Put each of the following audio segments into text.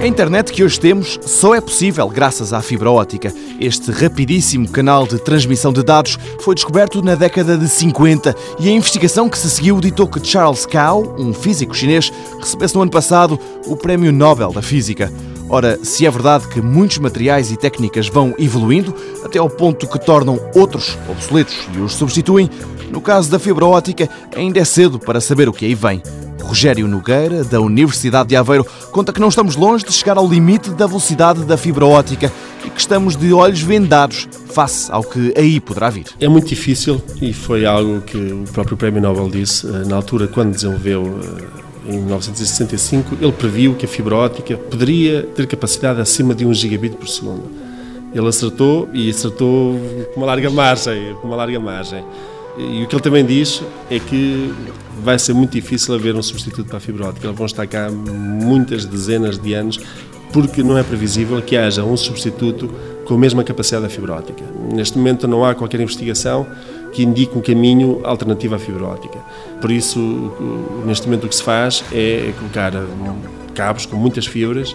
A internet que hoje temos só é possível graças à fibra óptica. Este rapidíssimo canal de transmissão de dados foi descoberto na década de 50 e a investigação que se seguiu ditou que Charles Cao, um físico chinês, recebesse no ano passado o Prémio Nobel da Física. Ora, se é verdade que muitos materiais e técnicas vão evoluindo até ao ponto que tornam outros obsoletos e os substituem, no caso da fibra óptica ainda é cedo para saber o que aí vem. Rogério Nogueira, da Universidade de Aveiro, conta que não estamos longe de chegar ao limite da velocidade da fibra óptica e que estamos de olhos vendados face ao que aí poderá vir. É muito difícil e foi algo que o próprio Prémio Nobel disse eh, na altura, quando desenvolveu eh, em 1965, ele previu que a fibra óptica poderia ter capacidade acima de 1 gigabit por segundo. Ele acertou e acertou com uma larga margem, com uma larga margem. E o que ele também diz é que vai ser muito difícil haver um substituto para a fibra óptica. Eles vão estar cá muitas dezenas de anos porque não é previsível que haja um substituto com a mesma capacidade da fibra óptica. Neste momento não há qualquer investigação que indique um caminho alternativo à fibra óptica. Por isso, neste momento o que se faz é colocar cabos com muitas fibras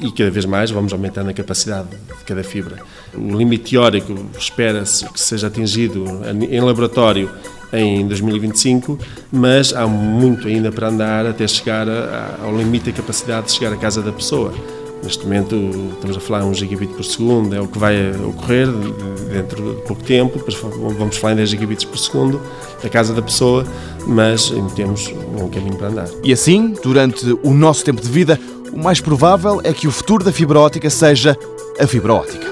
e cada vez mais vamos aumentando a capacidade de cada fibra. O limite teórico espera-se que seja atingido em laboratório em 2025, mas há muito ainda para andar até chegar ao limite da capacidade de chegar à casa da pessoa. Neste momento estamos a falar 1 gigabit por segundo, é o que vai ocorrer dentro de pouco tempo, depois vamos falar em 10 gigabits por segundo, a casa da pessoa, mas ainda temos um caminho para andar. E assim, durante o nosso tempo de vida, o mais provável é que o futuro da fibra óptica seja a fibra óptica.